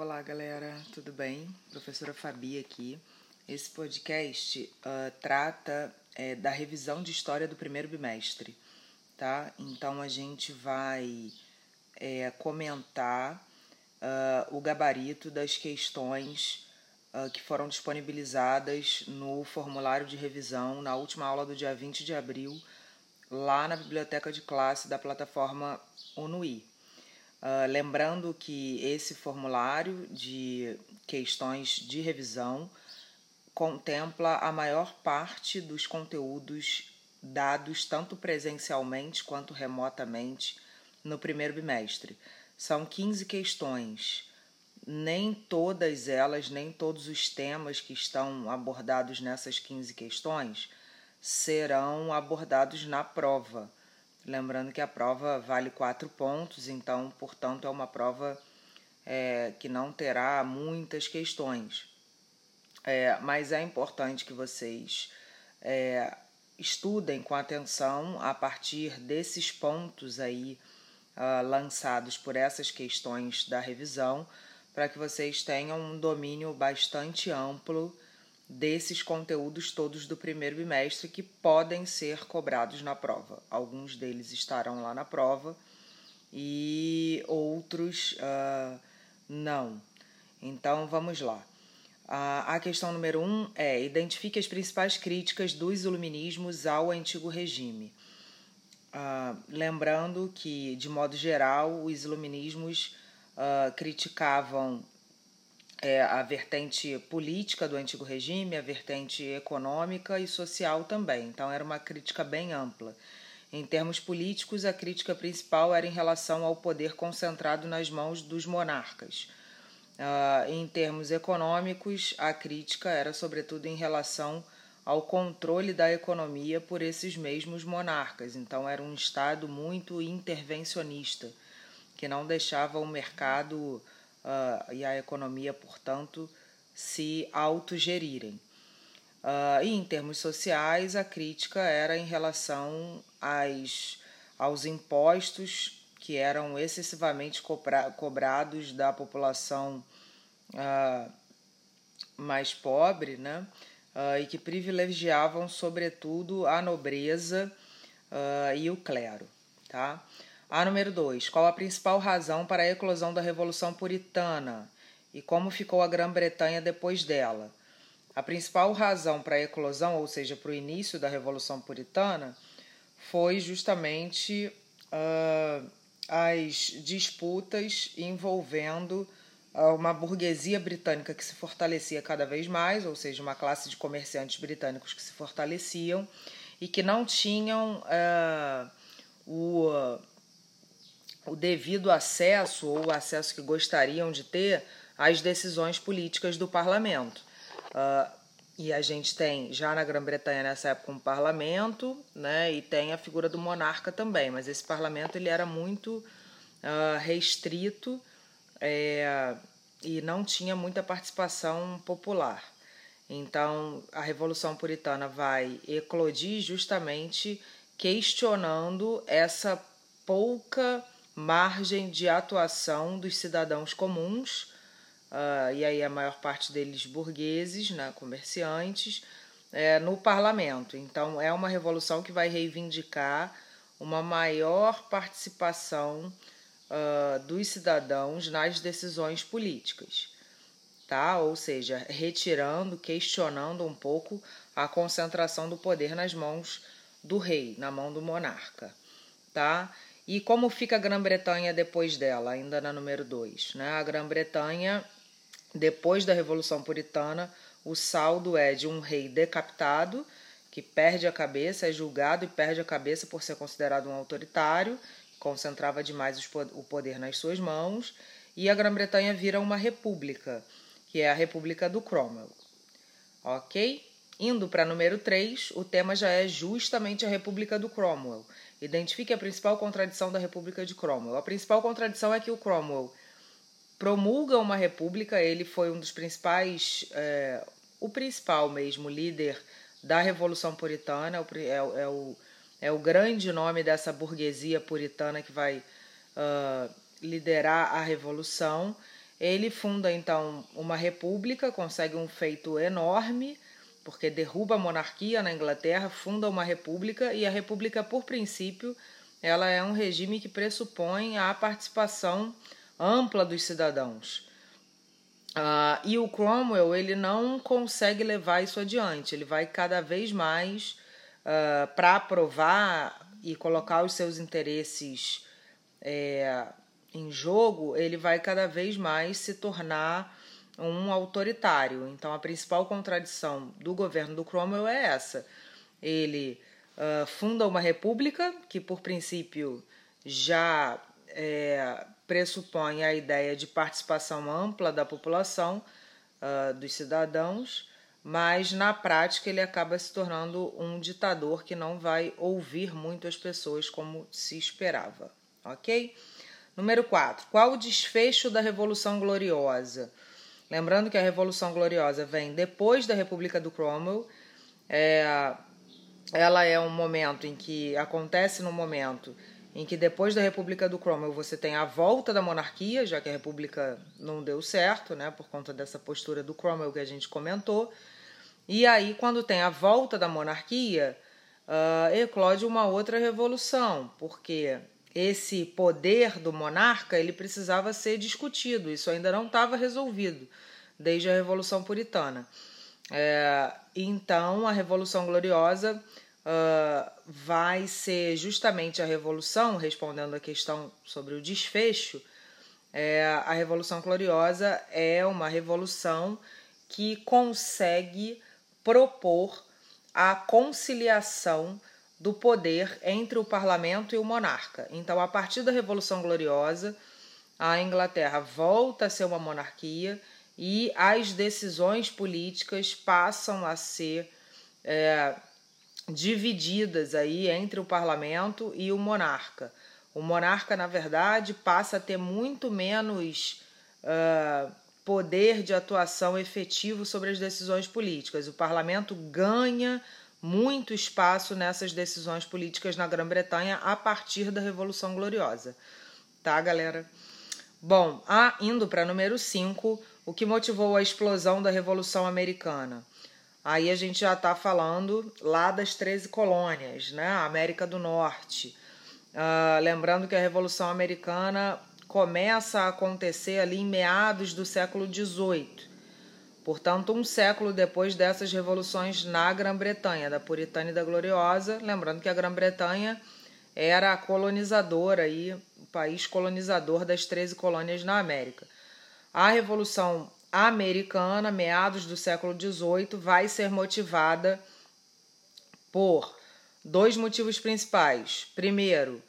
Olá, galera, tudo bem? Professora Fabi aqui. Esse podcast uh, trata é, da revisão de história do primeiro bimestre, tá? Então a gente vai é, comentar uh, o gabarito das questões uh, que foram disponibilizadas no formulário de revisão na última aula do dia 20 de abril, lá na biblioteca de classe da plataforma UNUI. Uh, lembrando que esse formulário de questões de revisão contempla a maior parte dos conteúdos dados tanto presencialmente quanto remotamente no primeiro bimestre. São 15 questões. Nem todas elas, nem todos os temas que estão abordados nessas 15 questões serão abordados na prova. Lembrando que a prova vale quatro pontos, então, portanto, é uma prova é, que não terá muitas questões. É, mas é importante que vocês é, estudem com atenção a partir desses pontos aí uh, lançados por essas questões da revisão, para que vocês tenham um domínio bastante amplo desses conteúdos todos do primeiro bimestre que podem ser cobrados na prova. Alguns deles estarão lá na prova e outros uh, não. Então vamos lá. A questão número um é: identifique as principais críticas dos iluminismos ao antigo regime. Uh, lembrando que, de modo geral, os iluminismos criticavam é, a vertente política do antigo regime, a vertente econômica e social também. Então, era uma crítica bem ampla. Em termos políticos, a crítica principal era em relação ao poder concentrado nas mãos dos monarcas. Uh, em termos econômicos, a crítica era sobretudo em relação ao controle da economia por esses mesmos monarcas. Então, era um Estado muito intervencionista, que não deixava o mercado uh, e a economia, portanto, se autogerirem. Uh, e em termos sociais, a crítica era em relação às, aos impostos que eram excessivamente cobra, cobrados da população uh, mais pobre, né? Uh, e que privilegiavam, sobretudo, a nobreza e o clero. Tá? A número 2. Qual a principal razão para a eclosão da Revolução Puritana e como ficou a Grã-Bretanha depois dela? A principal razão para a eclosão, ou seja, para o início da Revolução Puritana, foi justamente uh, as disputas envolvendo uh, uma burguesia britânica que se fortalecia cada vez mais, ou seja, uma classe de comerciantes britânicos que se fortaleciam e que não tinham uh, o o devido acesso ou o acesso que gostariam de ter às decisões políticas do parlamento. Uh, e a gente tem já na Grã-Bretanha nessa época um parlamento, né, e tem a figura do monarca também, mas esse parlamento ele era muito uh, restrito é, e não tinha muita participação popular. Então a Revolução Puritana vai eclodir justamente questionando essa pouca margem de atuação dos cidadãos comuns, uh, e aí a maior parte deles burgueses, né, comerciantes, é, no parlamento. Então, é uma revolução que vai reivindicar uma maior participação uh, dos cidadãos nas decisões políticas. Tá? Ou seja, retirando, questionando um pouco a concentração do poder nas mãos do rei, na mão do monarca. Tá? E como fica a Grã-Bretanha depois dela, ainda na número 2? Né? A Grã-Bretanha, depois da Revolução Puritana, o saldo é de um rei decapitado, que perde a cabeça, é julgado e perde a cabeça por ser considerado um autoritário, concentrava demais o poder nas suas mãos, e a Grã-Bretanha vira uma república, que é a República do Cromwell. Ok? Indo para número 3, o tema já é justamente a República do Cromwell Identifique a principal contradição da República de Cromwell. A principal contradição é que o Cromwell promulga uma república, ele foi um dos principais, é, o principal mesmo líder da Revolução Puritana, é, é, o, é o grande nome dessa burguesia puritana que vai uh, liderar a Revolução. ele funda então uma república, consegue um feito enorme, porque derruba a monarquia na Inglaterra, funda uma república e a república, por princípio, ela é um regime que pressupõe a participação ampla dos cidadãos. Uh, e o Cromwell ele não consegue levar isso adiante, ele vai cada vez mais uh, para aprovar e colocar os seus interesses é, em jogo, ele vai cada vez mais se tornar um autoritário. Então, a principal contradição do governo do Cromwell é essa. Ele uh, funda uma república que, por princípio, já é, pressupõe a ideia de participação ampla da população, uh, dos cidadãos, mas na prática ele acaba se tornando um ditador que não vai ouvir muito as pessoas como se esperava, ok? Número 4. Qual o desfecho da Revolução Gloriosa? Lembrando que a Revolução Gloriosa vem depois da República do Cromwell. É, ela é um momento em que acontece no momento em que depois da República do Cromwell você tem a volta da monarquia, já que a República não deu certo, né, por conta dessa postura do Cromwell que a gente comentou. E aí, quando tem a volta da monarquia, uh, eclode uma outra revolução, porque esse poder do monarca ele precisava ser discutido, isso ainda não estava resolvido desde a Revolução Puritana. É, então, a Revolução Gloriosa uh, vai ser justamente a revolução, respondendo a questão sobre o desfecho. É, a Revolução Gloriosa é uma revolução que consegue propor a conciliação do poder entre o parlamento e o monarca. Então, a partir da Revolução Gloriosa, a Inglaterra volta a ser uma monarquia e as decisões políticas passam a ser é, divididas aí entre o parlamento e o monarca. O monarca, na verdade, passa a ter muito menos uh, poder de atuação efetivo sobre as decisões políticas. O parlamento ganha muito espaço nessas decisões políticas na Grã-Bretanha a partir da Revolução Gloriosa. Tá, galera? Bom, ah, indo para número 5, o que motivou a explosão da Revolução Americana? Aí a gente já está falando lá das 13 colônias, né? América do Norte. Uh, lembrando que a Revolução Americana começa a acontecer ali em meados do século XVIII. Portanto, um século depois dessas revoluções na Grã-Bretanha, da Puritana e da Gloriosa. Lembrando que a Grã-Bretanha era a colonizadora, aí, o país colonizador das 13 colônias na América. A Revolução americana, meados do século XVIII, vai ser motivada por dois motivos principais. Primeiro,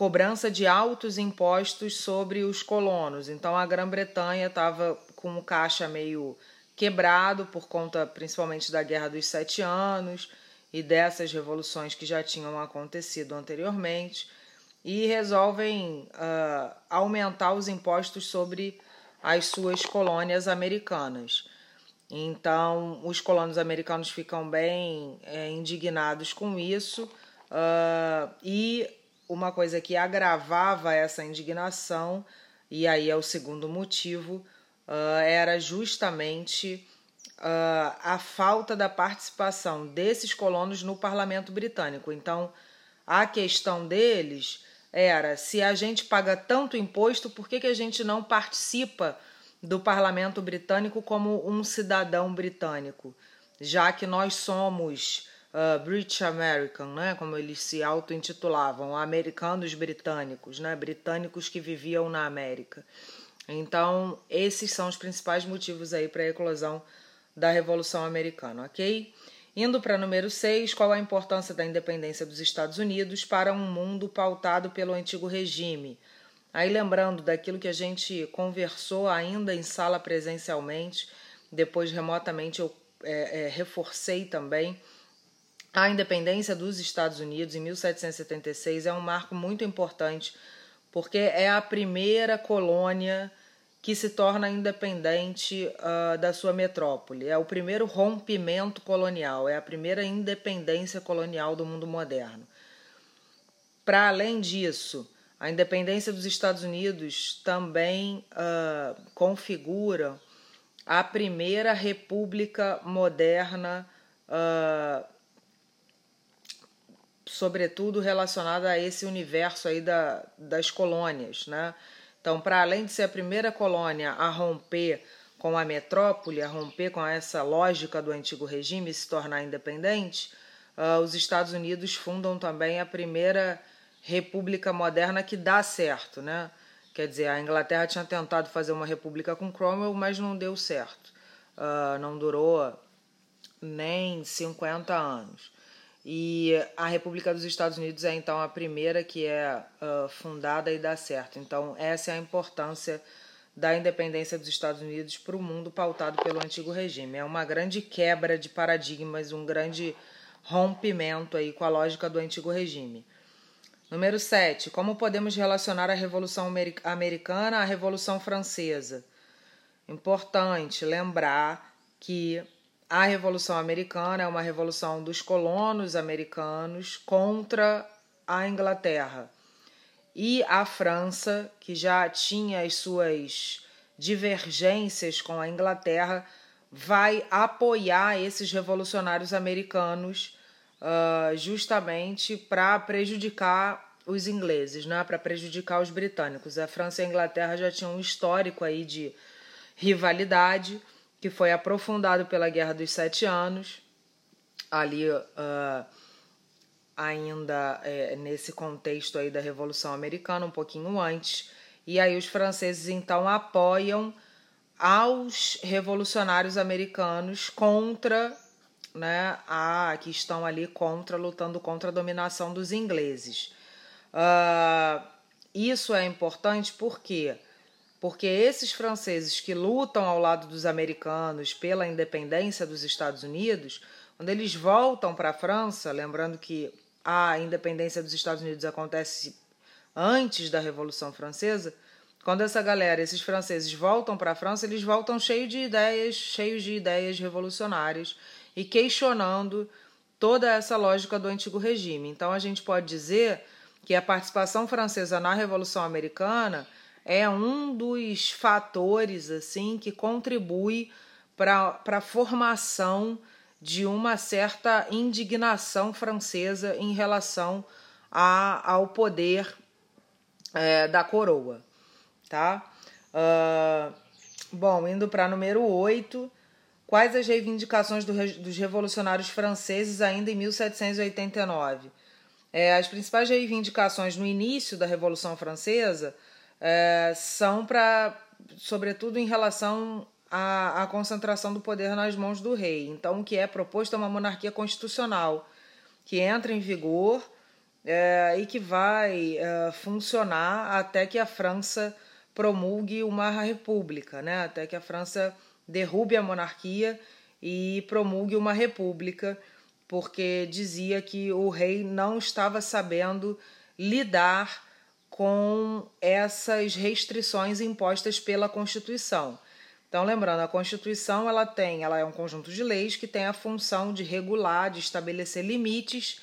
cobrança de altos impostos sobre os colonos. Então a Grã-Bretanha estava com o caixa meio quebrado por conta principalmente da Guerra dos Sete Anos e dessas revoluções que já tinham acontecido anteriormente e resolvem uh, aumentar os impostos sobre as suas colônias americanas. Então, os colonos americanos ficam bem é, indignados com isso, uh, e uma coisa que agravava essa indignação, e aí é o segundo motivo, uh, era justamente uh, a falta da participação desses colonos no parlamento britânico. Então, a questão deles era: se a gente paga tanto imposto, por que, que a gente não participa do parlamento britânico como um cidadão britânico? Já que nós somos uh, British American, né, como eles se auto-intitulavam, americanos britânicos, né, britânicos que viviam na América. Então, esses são os principais motivos aí para a eclosão da Revolução Americana, ok? Indo para número 6, qual a importância da independência dos Estados Unidos para um mundo pautado pelo antigo regime? Aí lembrando daquilo que a gente conversou ainda em sala presencialmente, depois remotamente eu é, é, reforcei também. A independência dos Estados Unidos em 1776 é um marco muito importante, porque é a primeira colônia que se torna independente uh, da sua metrópole. É o primeiro rompimento colonial, é a primeira independência colonial do mundo moderno. Para além disso, A independência dos Estados Unidos também uh, configura a primeira república moderna, uh, sobretudo relacionada a esse universo aí da, das colônias, né? Então, para além de ser a primeira colônia a romper com a metrópole, a romper com essa lógica do antigo regime e se tornar independente, uh, os Estados Unidos fundam também a primeira república moderna que dá certo, né? Quer dizer, a Inglaterra tinha tentado fazer uma república com Cromwell, mas não deu certo. Uh, não durou nem 50 anos. E a República dos Estados Unidos é então a primeira que é uh, fundada e dá certo. Então, essa é a importância da independência dos Estados Unidos para o mundo pautado pelo antigo regime. É uma grande quebra de paradigmas, um grande rompimento aí com a lógica do antigo regime. Número 7. Como podemos relacionar a Revolução Americana à Revolução Francesa? Importante lembrar que a Revolução Americana é uma revolução dos colonos americanos contra a Inglaterra. E a França, que já tinha as suas divergências com a Inglaterra, vai apoiar esses revolucionários americanos uh, justamente para prejudicar os ingleses, né? para prejudicar os britânicos. A França e a Inglaterra já tinham um histórico aí de rivalidade que foi aprofundado pela Guerra dos Sete Anos, ali uh, ainda é, nesse contexto aí da Revolução Americana, um pouquinho antes. E aí os franceses então apoiam aos revolucionários americanos contra né, a, que estão ali contra, lutando contra a dominação dos ingleses. Uh, isso é importante porque porque esses franceses que lutam ao lado dos americanos pela independência dos Estados Unidos, quando eles voltam para a França, lembrando que a independência dos Estados Unidos acontece antes da Revolução Francesa, quando essa galera, esses franceses voltam para a França, eles voltam cheios de ideias, cheios de ideias revolucionárias e questionando toda essa lógica do antigo regime. Então a gente pode dizer que a participação francesa na Revolução Americana é um dos fatores assim que contribui para a formação de uma certa indignação francesa em relação a, ao poder é, da coroa. Tá? Uh, bom, indo para número 8, Quais as reivindicações do, dos revolucionários franceses ainda em 1789? É, as principais reivindicações no início da Revolução Francesa é, são para, sobretudo, em relação à, à, concentração do poder nas mãos do rei. Então, o que é proposto é uma monarquia constitucional que entra em vigor é, e que vai é, funcionar até que a França promulgue uma república, né? até que a França derrube a monarquia e promulgue uma república, porque dizia que o rei não estava sabendo lidar com essas restrições impostas pela Constituição. Então, lembrando, a Constituição ela tem, ela é um conjunto de leis que tem a função de regular, de estabelecer limites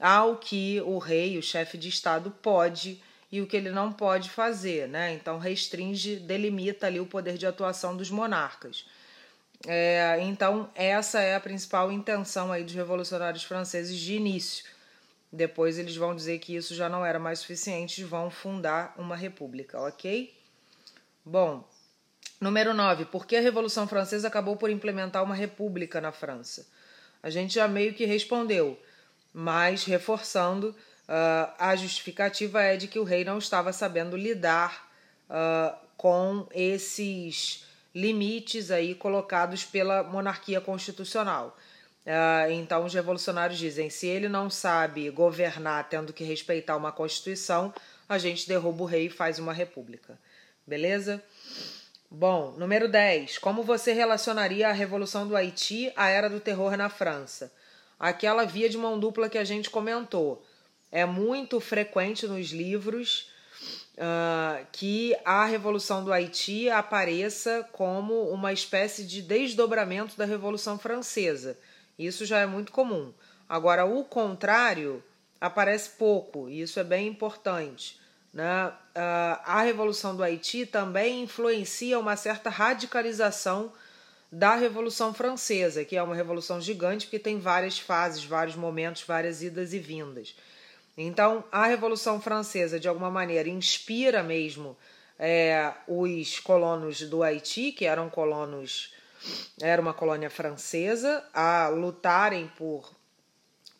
ao que o rei, o chefe de Estado, pode e o que ele não pode fazer, né? Então restringe, delimita ali o poder de atuação dos monarcas. É, então essa é a principal intenção aí dos revolucionários franceses de início. Depois eles vão dizer que isso já não era mais suficiente e vão fundar uma república, ok? Bom, número 9. Por que a Revolução Francesa acabou por implementar uma república na França? A gente já meio que respondeu, mas reforçando Uh, a justificativa é de que o rei não estava sabendo lidar uh, com esses limites aí colocados pela monarquia constitucional. Uh, então, os revolucionários dizem: se ele não sabe governar tendo que respeitar uma constituição, a gente derruba o rei e faz uma república. Beleza? Bom, número 10. Como você relacionaria a Revolução do Haiti à Era do Terror na França? Aquela via de mão dupla que a gente comentou é muito frequente nos livros uh, que a Revolução do Haiti apareça como uma espécie de desdobramento da Revolução Francesa. Isso já é muito comum. Agora, o contrário aparece pouco, e isso é bem importante. né, a Revolução do Haiti também influencia uma certa radicalização da Revolução Francesa, que é uma revolução gigante porque tem várias fases, vários momentos, várias idas e vindas. Então, a Revolução Francesa, de alguma maneira, inspira mesmo é, os colonos do Haiti, que eram colonos, era uma colônia francesa, a lutarem por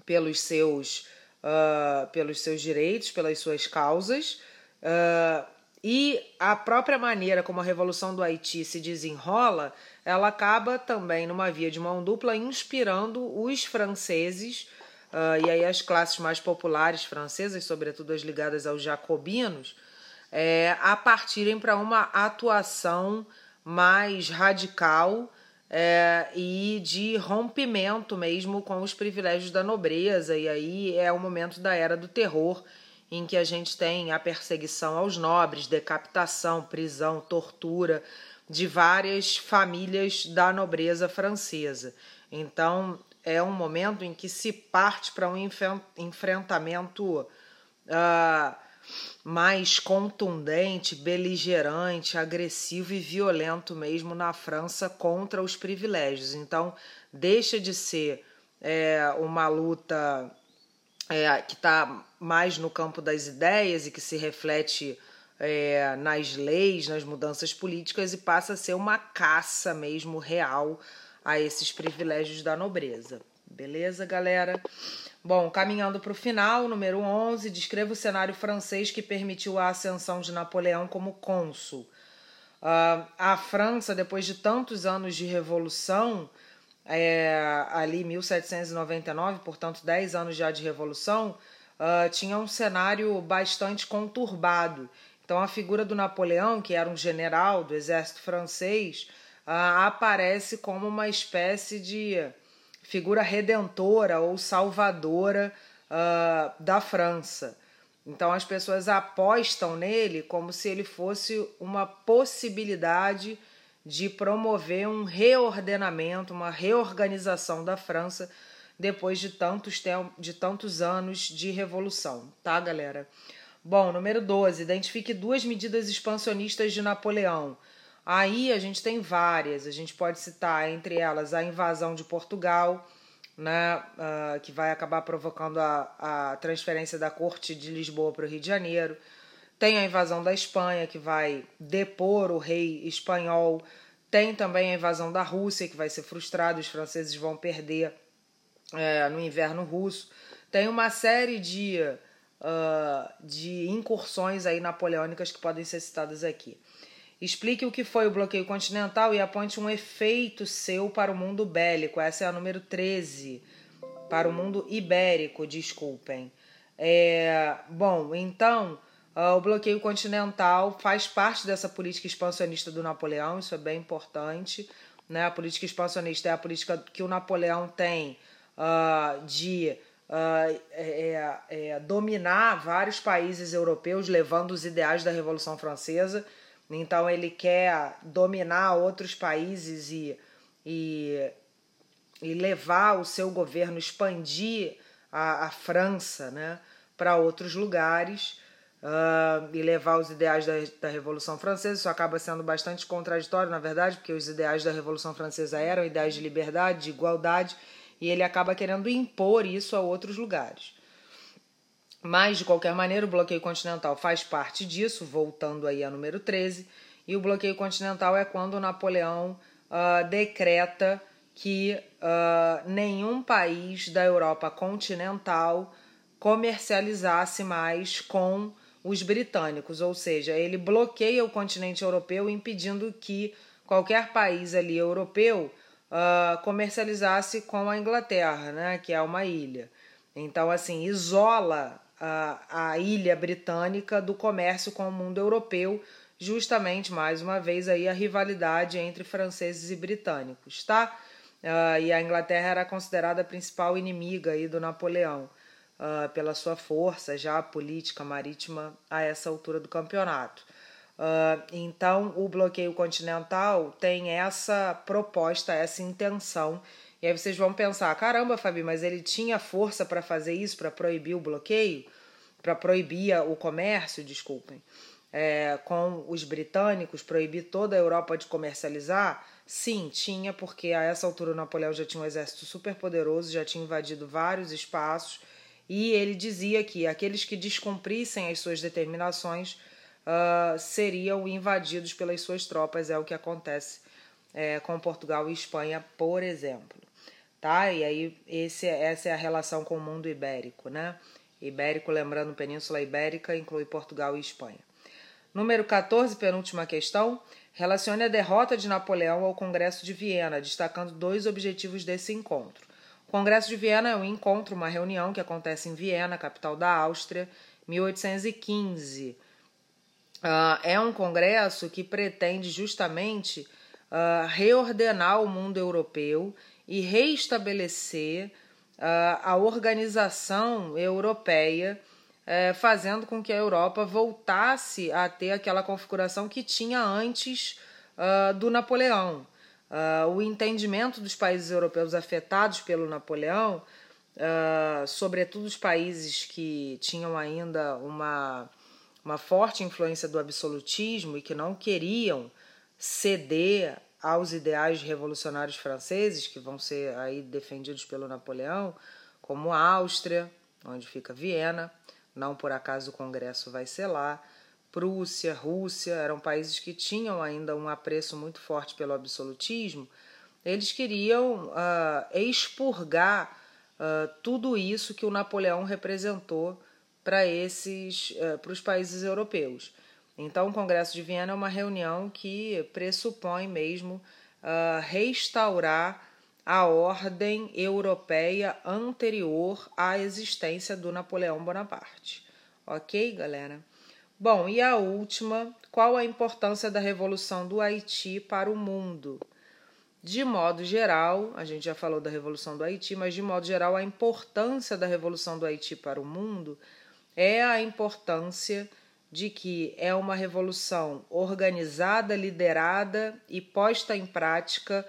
pelos seus uh, pelos seus direitos, pelas suas causas. Uh, e a própria maneira como a Revolução do Haiti se desenrola, ela acaba também numa via de mão dupla inspirando os franceses uh, e aí as classes mais populares francesas, sobretudo as ligadas aos jacobinos, é, a partirem para uma atuação mais radical é, e de rompimento mesmo com os privilégios da nobreza. E aí é o momento da era do terror, em que a gente tem a perseguição aos nobres, decapitação, prisão, tortura de várias famílias da nobreza francesa. Então é um momento em que se parte para um enfrentamento uh, mais contundente, beligerante, agressivo e violento mesmo na França contra os privilégios. Então, deixa de ser é, uma luta é, que está mais no campo das ideias e que se reflete é, nas leis, nas mudanças políticas e passa a ser uma caça mesmo real a esses privilégios da nobreza. Beleza, galera? Bom, caminhando para o final, número 11, descreva o cenário francês que permitiu a ascensão de Napoleão como cônsul. Uh, a França, depois de tantos anos de revolução, é, ali 1799, portanto 10 anos já de revolução, uh, tinha um cenário bastante conturbado. Então a figura do Napoleão, que era um general do exército francês, uh, aparece como uma espécie de figura redentora ou salvadora uh, da França. Então as pessoas apostam nele como se ele fosse uma possibilidade de promover um reordenamento, uma reorganização da França depois de tantos, de tantos anos de revolução, tá, galera? Bom, número 12. Identifique duas medidas expansionistas de Napoleão. Aí a gente tem várias, a gente pode citar entre elas a invasão de Portugal, né, uh, que vai acabar provocando a, a transferência da corte de Lisboa para o Rio de Janeiro. Tem a invasão da Espanha, que vai depor o rei espanhol. Tem também a invasão da Rússia, que vai ser frustrada, os franceses vão perder é, no inverno russo. Tem uma série de, uh, de incursões aí napoleônicas que podem ser citadas aqui. Explique o que foi o bloqueio continental e aponte um efeito seu para o mundo bélico. Essa é a número 13. Para o mundo ibérico, desculpem. É, bom, então, uh, o bloqueio continental faz parte dessa política expansionista do Napoleão, isso é bem importante. Né? A política expansionista é a política que o Napoleão tem uh, de uh, é, é, dominar vários países europeus, levando os ideais da Revolução Francesa então ele quer dominar outros países e, e, e levar o seu governo, expandir a, a França né, para outros lugares uh, e levar os ideais da, da Revolução Francesa. Isso acaba sendo bastante contraditório, na verdade, porque os ideais da Revolução Francesa eram ideais de liberdade, de igualdade, e ele acaba querendo impor isso a outros lugares. Mas, de qualquer maneira, o bloqueio continental faz parte disso, voltando aí a número 13. E o bloqueio continental é quando Napoleão uh, decreta que uh, nenhum país da Europa continental comercializasse mais com os britânicos, ou seja, ele bloqueia o continente europeu, impedindo que qualquer país ali europeu uh, comercializasse com a Inglaterra, né, que é uma ilha. Então, assim, isola a, ilha britânica do comércio com o mundo europeu, justamente mais uma vez aí a rivalidade entre franceses e britânicos, tá? Uh, e a Inglaterra era considerada a principal inimiga aí do Napoleão uh, pela sua força já política marítima a essa altura do campeonato. Uh, então o bloqueio continental tem essa proposta, essa intenção. E aí vocês vão pensar: caramba, Fabi, mas ele tinha força para fazer isso, para proibir o bloqueio? para proibir o comércio, desculpem, é, com os britânicos, proibir toda a Europa de comercializar? Sim, tinha, porque a essa altura o Napoleão já tinha um exército super poderoso, já tinha invadido vários espaços, e ele dizia que aqueles que descumprissem as suas determinações uh, seriam invadidos pelas suas tropas, é o que acontece é, com Portugal e Espanha, por exemplo. Tá? E aí esse, essa é a relação com o mundo ibérico, né? Ibérico, lembrando, Península Ibérica inclui Portugal e Espanha. Número 14, penúltima questão. Relacione a derrota de Napoleão ao Congresso de Viena, destacando dois objetivos desse encontro. O Congresso de Viena é um encontro, uma reunião que acontece em Viena, capital da Áustria, 1815. Uh, é um congresso que pretende justamente uh, reordenar o mundo europeu e reestabelecer uh, a organização europeia, uh, fazendo com que a Europa voltasse a ter aquela configuração que tinha antes uh, do Napoleão. o entendimento dos países europeus afetados pelo Napoleão, sobretudo os países que tinham ainda uma, uma forte influência do absolutismo e que não queriam ceder aos ideais revolucionários franceses, que vão ser aí defendidos pelo Napoleão, como a Áustria, onde fica Viena, não por acaso o Congresso vai ser lá, Prússia, Rússia, eram países que tinham ainda um apreço muito forte pelo absolutismo, eles queriam uh, expurgar uh, tudo isso que o Napoleão representou para esses uh, para os países europeus. Então, o Congresso de Viena é uma reunião que pressupõe mesmo uh, restaurar a ordem europeia anterior à existência do Napoleão Bonaparte. Ok, galera? Bom, e a última, qual a importância da Revolução do Haiti para o mundo? De modo geral, a gente já falou da Revolução do Haiti, mas de modo geral, a importância da Revolução do Haiti para o mundo é a importância de que é uma revolução organizada, liderada e posta em prática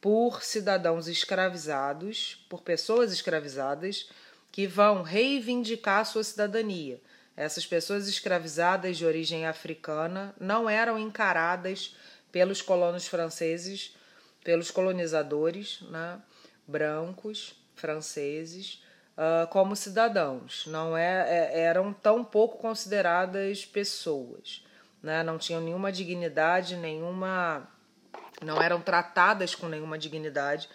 por cidadãos escravizados, por pessoas escravizadas, que vão reivindicar sua cidadania. Essas pessoas escravizadas de origem africana não eram encaradas pelos colonos franceses, pelos colonizadores né, brancos franceses, uh, como cidadãos, não é, é, eram tão pouco consideradas pessoas, né? não tinham nenhuma dignidade, nenhuma, não eram tratadas com nenhuma dignidade.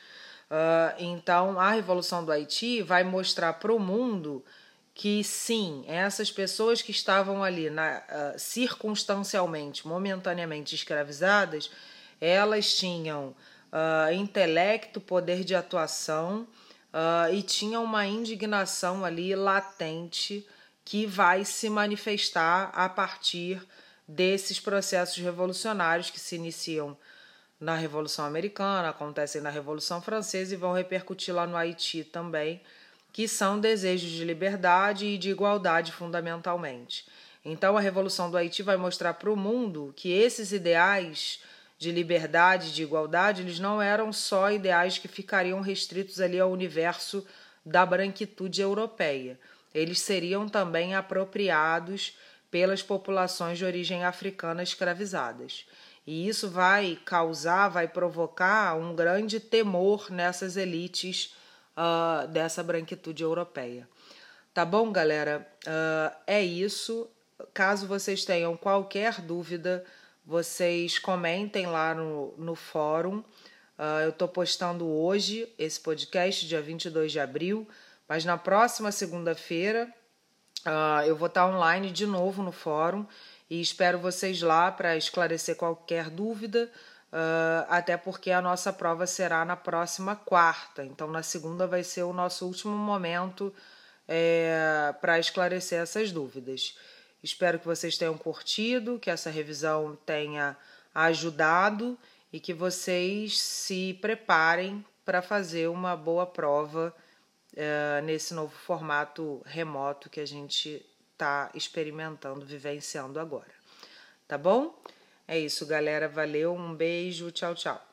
Uh, então, a Revolução do Haiti vai mostrar para o mundo que sim, essas pessoas que estavam ali na, uh, circunstancialmente, momentaneamente escravizadas, elas tinham uh, intelecto, poder de atuação uh, e tinha uma indignação ali latente que vai se manifestar a partir desses processos revolucionários que se iniciam na Revolução Americana, acontecem na Revolução Francesa e vão repercutir lá no Haiti também, que são desejos de liberdade e de igualdade fundamentalmente. Então a Revolução do Haiti vai mostrar para o mundo que esses ideais de liberdade, de igualdade, eles não eram só ideais que ficariam restritos ali ao universo da branquitude europeia. Eles seriam também apropriados pelas populações de origem africana escravizadas. E isso vai causar, vai provocar um grande temor nessas elites uh, dessa branquitude europeia. Tá bom, galera? Uh, é isso. Caso vocês tenham qualquer dúvida, vocês comentem lá no, no fórum. Uh, eu estou postando hoje esse podcast, dia 22 de abril, mas na próxima segunda-feira uh, eu vou estar online de novo no fórum e espero vocês lá para esclarecer qualquer dúvida, uh, até porque a nossa prova será na próxima quarta, então na segunda vai ser o nosso último momento é, para esclarecer essas dúvidas. Espero que vocês tenham curtido, que essa revisão tenha ajudado e que vocês se preparem para fazer uma boa prova uh, nesse novo formato remoto que a gente está experimentando, vivenciando agora. Tá bom? É isso, galera. Valeu, um beijo, tchau, tchau.